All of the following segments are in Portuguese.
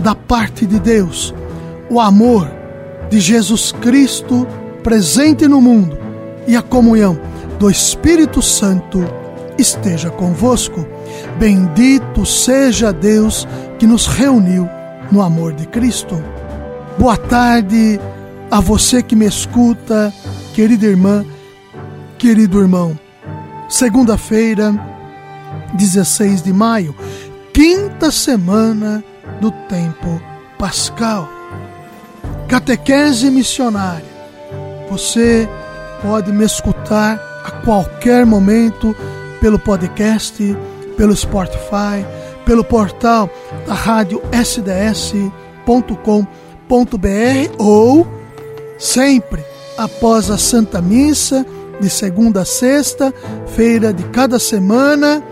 da parte de Deus, o amor de Jesus Cristo presente no mundo e a comunhão do Espírito Santo esteja convosco. Bendito seja Deus que nos reuniu no amor de Cristo. Boa tarde a você que me escuta, querida irmã, querido irmão. Segunda-feira, 16 de maio, quinta semana do tempo pascal. Catequese missionária. Você pode me escutar a qualquer momento pelo podcast, pelo Spotify, pelo portal da rádio sds.com.br ou sempre após a Santa Missa de segunda a sexta, feira de cada semana,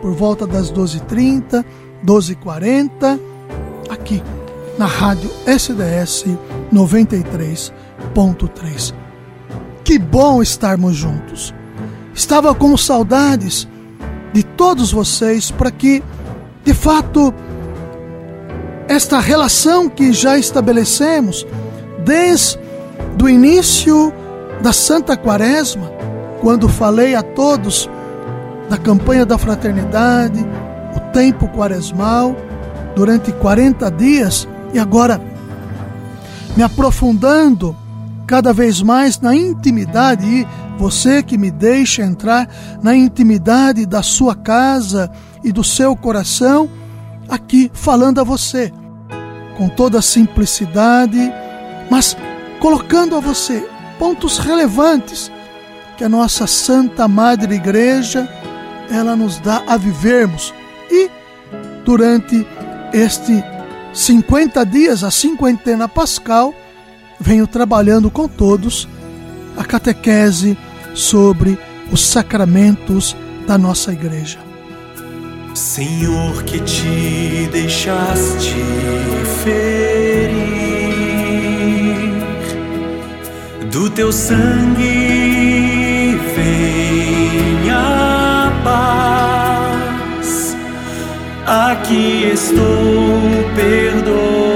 por volta das 12h30, 12h40 aqui na Rádio SDS 93.3. Que bom estarmos juntos. Estava com saudades de todos vocês para que, de fato, esta relação que já estabelecemos desde o início da Santa Quaresma, quando falei a todos da campanha da fraternidade, o tempo quaresmal, durante 40 dias e agora me aprofundando cada vez mais na intimidade e você que me deixa entrar na intimidade da sua casa e do seu coração, aqui falando a você com toda a simplicidade, mas colocando a você pontos relevantes que a nossa Santa Madre Igreja ela nos dá a vivermos. E durante este 50 dias, a cinquentena pascal, venho trabalhando com todos a catequese sobre os sacramentos da nossa igreja. Senhor, que te deixaste ferir, do teu sangue vem Aqui estou, perdoa-me.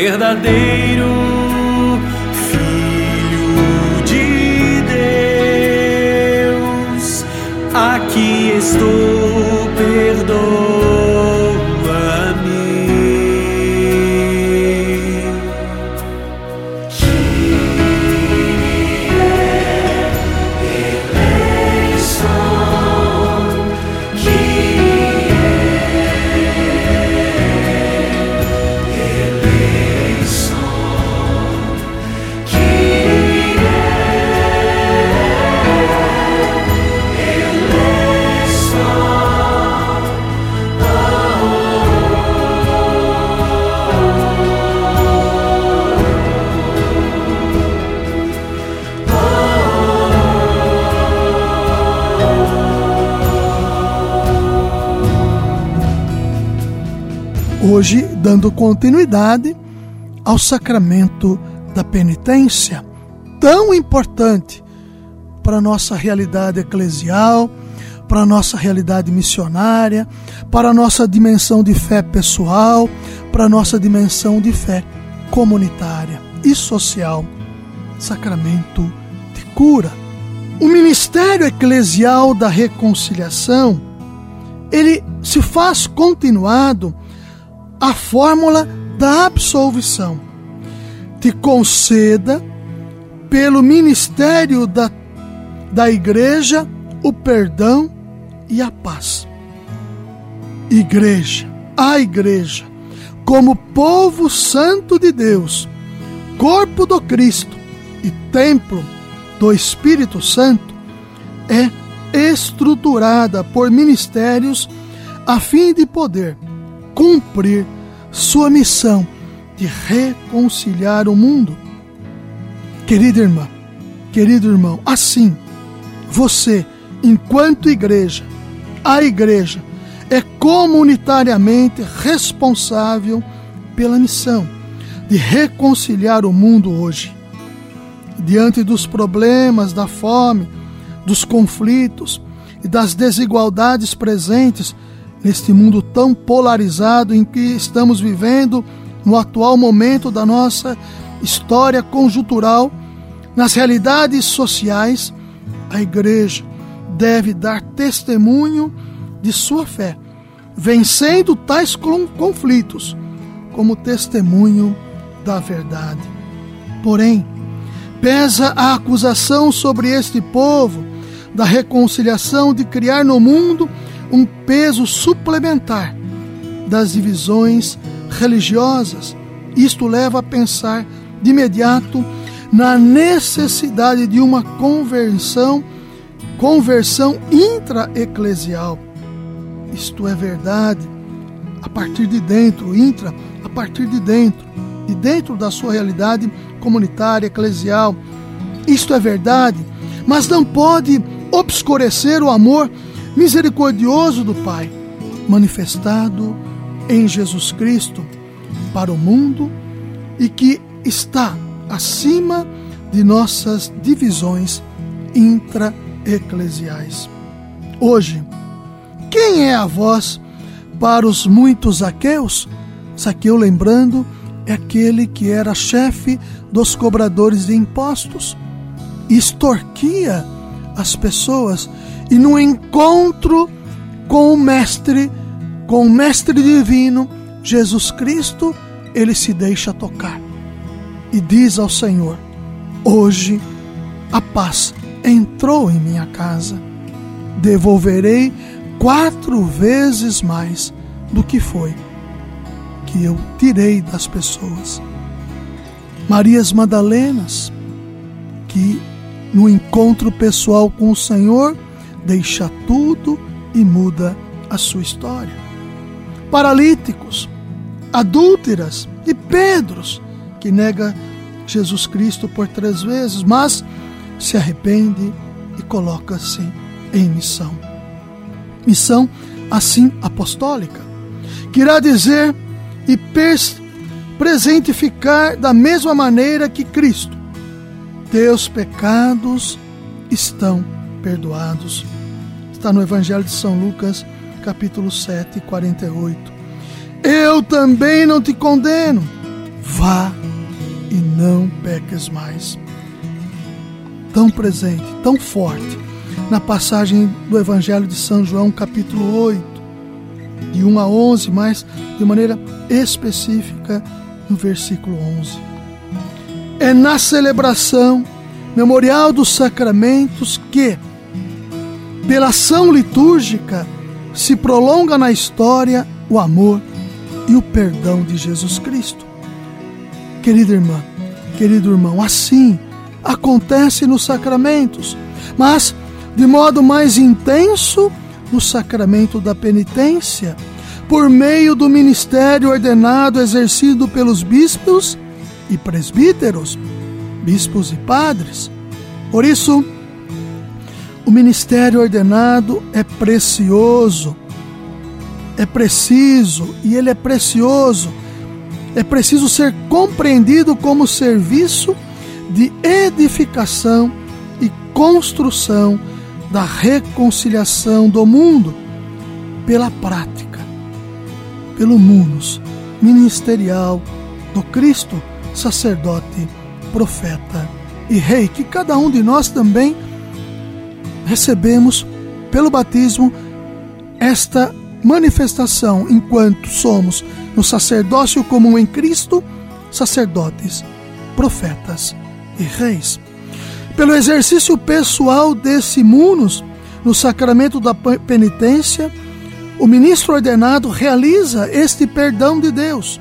Verdadeiro Filho de Deus, aqui estou, Hoje, dando continuidade ao sacramento da penitência, tão importante para a nossa realidade eclesial, para a nossa realidade missionária, para a nossa dimensão de fé pessoal, para a nossa dimensão de fé comunitária e social. Sacramento de cura. O ministério eclesial da reconciliação, ele se faz continuado a fórmula da absolvição. Te conceda pelo ministério da, da igreja o perdão e a paz. Igreja, a igreja, como povo santo de Deus, corpo do Cristo e templo do Espírito Santo, é estruturada por ministérios a fim de poder cumprir sua missão de reconciliar o mundo. Querida irmã, querido irmão, assim, você, enquanto igreja, a igreja é comunitariamente responsável pela missão de reconciliar o mundo hoje. Diante dos problemas, da fome, dos conflitos e das desigualdades presentes neste mundo tão polarizado em que estamos vivendo no atual momento da nossa história conjuntural, nas realidades sociais, a igreja deve dar testemunho de sua fé, vencendo tais conflitos como testemunho da verdade. Porém, pesa a acusação sobre este povo da reconciliação de criar no mundo um peso suplementar das divisões religiosas. Isto leva a pensar de imediato na necessidade de uma conversão, conversão intra-eclesial. Isto é verdade a partir de dentro, intra a partir de dentro, de dentro da sua realidade comunitária, eclesial. Isto é verdade, mas não pode obscurecer o amor misericordioso do Pai, manifestado em Jesus Cristo para o mundo e que está acima de nossas divisões intra-eclesiais. Hoje, quem é a voz para os muitos aqueus? Saqueu, lembrando, é aquele que era chefe dos cobradores de impostos, extorquia as pessoas e no encontro com o Mestre, com o Mestre Divino, Jesus Cristo, ele se deixa tocar e diz ao Senhor: Hoje a paz entrou em minha casa, devolverei quatro vezes mais do que foi que eu tirei das pessoas. Marias Madalenas, que no encontro pessoal com o Senhor, deixa tudo e muda a sua história. Paralíticos, adúlteras e Pedros, que nega Jesus Cristo por três vezes, mas se arrepende e coloca-se em missão. Missão assim apostólica, que irá dizer e presentificar da mesma maneira que Cristo. Teus pecados estão perdoados Está no Evangelho de São Lucas, capítulo 7, 48. Eu também não te condeno. Vá e não peques mais. Tão presente, tão forte, na passagem do Evangelho de São João, capítulo 8, de 1 a 11, mas de maneira específica no versículo 11. É na celebração memorial dos sacramentos que pela ação litúrgica, se prolonga na história o amor e o perdão de Jesus Cristo. Querida irmã, querido irmão, assim acontece nos sacramentos, mas de modo mais intenso no sacramento da penitência, por meio do ministério ordenado exercido pelos bispos e presbíteros, bispos e padres. Por isso, o ministério ordenado é precioso é preciso e ele é precioso. É preciso ser compreendido como serviço de edificação e construção da reconciliação do mundo pela prática, pelo munus ministerial do Cristo, sacerdote, profeta e rei, que cada um de nós também recebemos pelo batismo esta manifestação enquanto somos no sacerdócio comum em Cristo, sacerdotes, profetas e reis. Pelo exercício pessoal desse munus, no sacramento da penitência, o ministro ordenado realiza este perdão de Deus,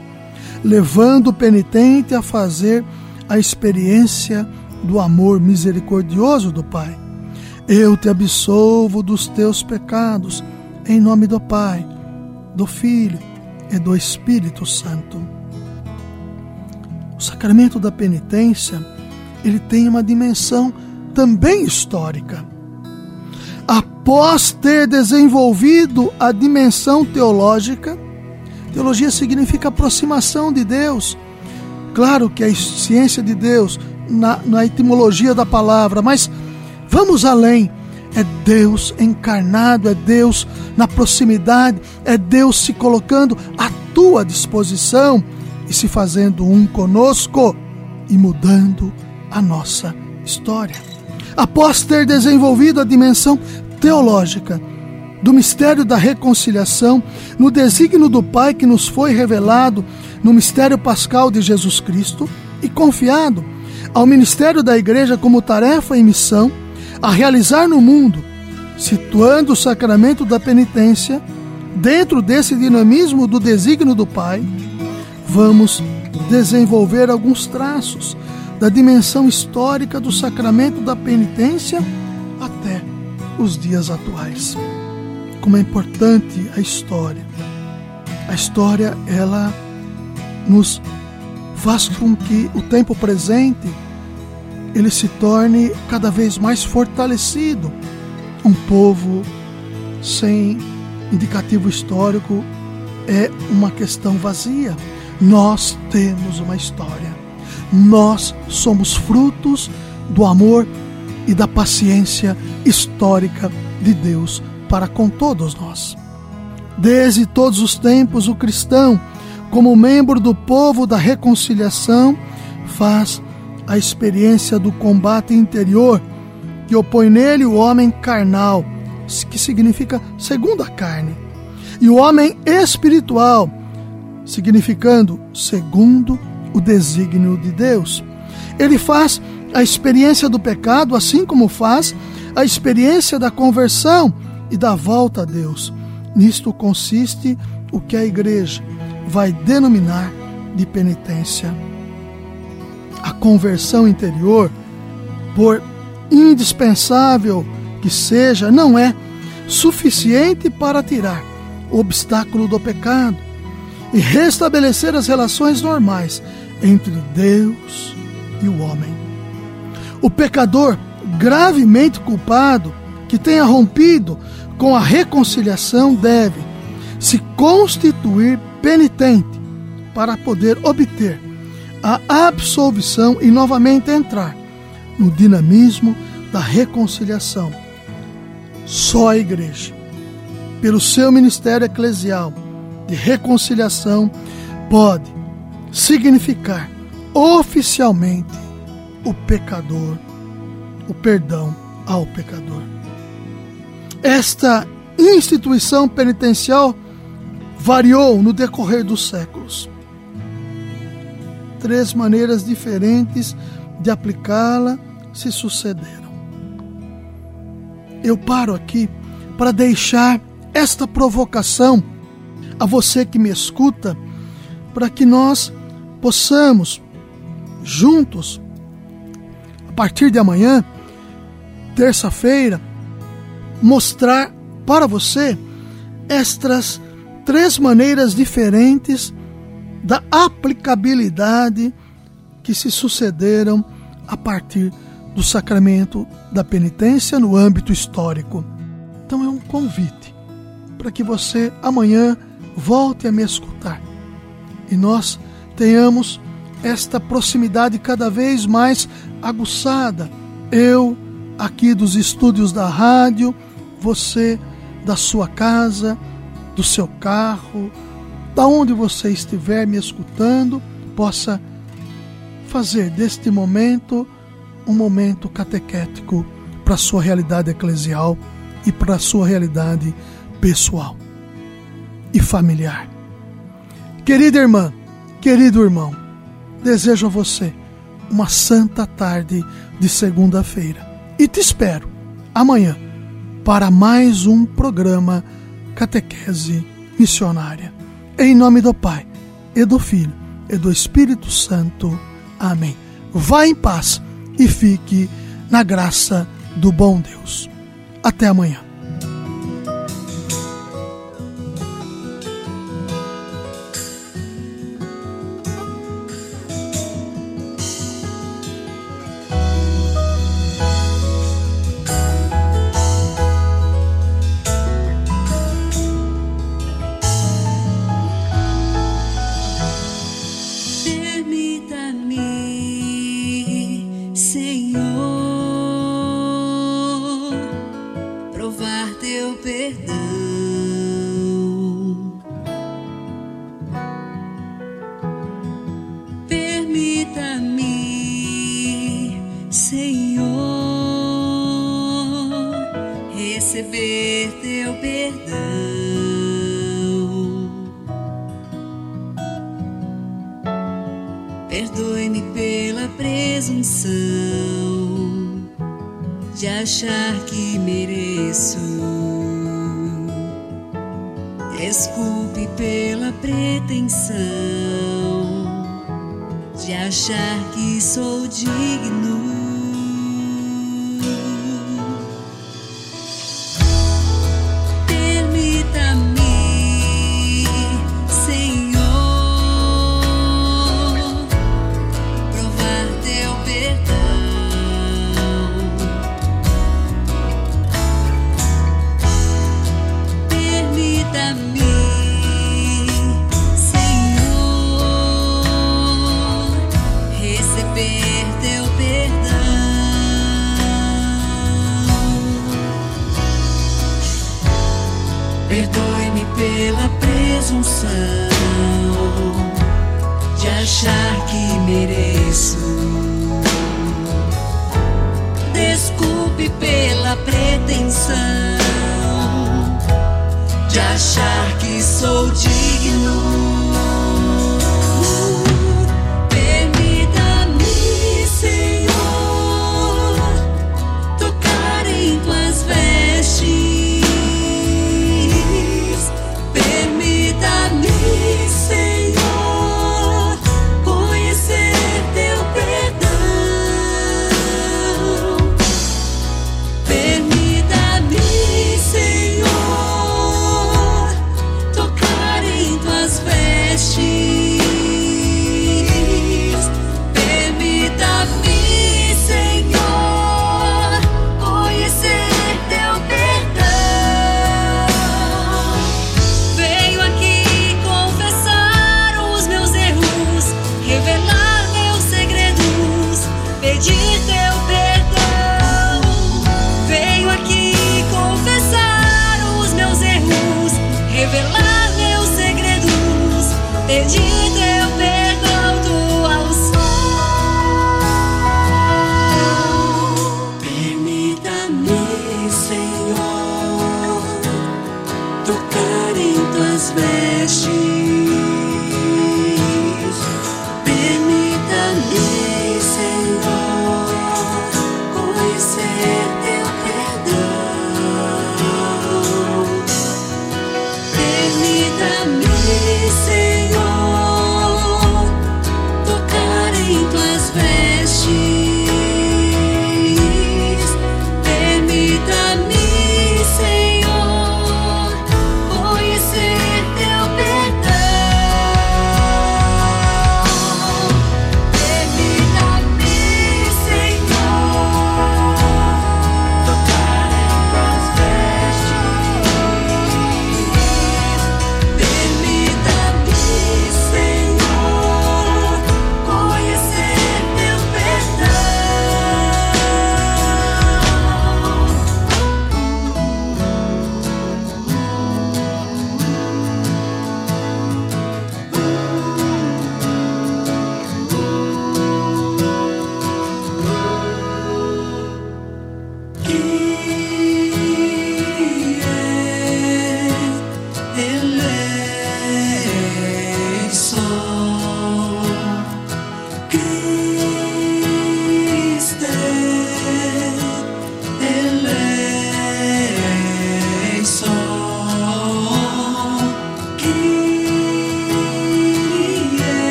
levando o penitente a fazer a experiência do amor misericordioso do Pai. Eu te absolvo dos teus pecados, em nome do Pai, do Filho e do Espírito Santo. O sacramento da penitência, ele tem uma dimensão também histórica. Após ter desenvolvido a dimensão teológica, teologia significa aproximação de Deus. Claro que a ciência de Deus, na, na etimologia da palavra, mas vamos além. É Deus encarnado, é Deus na proximidade, é Deus se colocando à tua disposição e se fazendo um conosco e mudando a nossa história. Após ter desenvolvido a dimensão teológica do mistério da reconciliação, no desígnio do Pai que nos foi revelado no mistério pascal de Jesus Cristo e confiado ao ministério da Igreja como tarefa e missão a realizar no mundo, situando o sacramento da penitência dentro desse dinamismo do desígnio do Pai, vamos desenvolver alguns traços da dimensão histórica do sacramento da penitência até os dias atuais. Como é importante a história. A história, ela nos faz com que o tempo presente ele se torne cada vez mais fortalecido. Um povo sem indicativo histórico é uma questão vazia. Nós temos uma história. Nós somos frutos do amor e da paciência histórica de Deus para com todos nós. Desde todos os tempos, o cristão, como membro do povo da reconciliação, faz a experiência do combate interior que opõe nele o homem carnal, que significa segundo a carne, e o homem espiritual, significando segundo o desígnio de Deus. Ele faz a experiência do pecado, assim como faz a experiência da conversão e da volta a Deus. Nisto consiste o que a igreja vai denominar de penitência a conversão interior, por indispensável que seja, não é suficiente para tirar o obstáculo do pecado e restabelecer as relações normais entre Deus e o homem. O pecador gravemente culpado que tenha rompido com a reconciliação deve se constituir penitente para poder obter a absolvição e novamente entrar no dinamismo da reconciliação. Só a igreja, pelo seu ministério eclesial de reconciliação, pode significar oficialmente o pecador, o perdão ao pecador. Esta instituição penitencial variou no decorrer dos séculos três maneiras diferentes de aplicá-la se sucederam. Eu paro aqui para deixar esta provocação a você que me escuta, para que nós possamos, juntos, a partir de amanhã, terça-feira, mostrar para você estas três maneiras diferentes da aplicabilidade que se sucederam a partir do sacramento da penitência no âmbito histórico. Então é um convite para que você amanhã volte a me escutar e nós tenhamos esta proximidade cada vez mais aguçada. Eu, aqui dos estúdios da rádio, você da sua casa, do seu carro, da onde você estiver me escutando, possa fazer deste momento um momento catequético para a sua realidade eclesial e para a sua realidade pessoal e familiar. Querida irmã, querido irmão, desejo a você uma santa tarde de segunda-feira e te espero amanhã para mais um programa Catequese Missionária. Em nome do Pai, e do Filho, e do Espírito Santo. Amém. Vá em paz e fique na graça do bom Deus. Até amanhã. Senhor, provar teu perdão. de achar que sou digno. presunção de achar que mereço. Desculpe pela pretensão de achar que sou digno.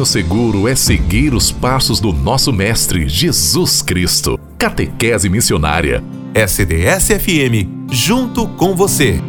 Caminho seguro é seguir os passos do nosso Mestre Jesus Cristo. Catequese Missionária. SDS-FM, junto com você.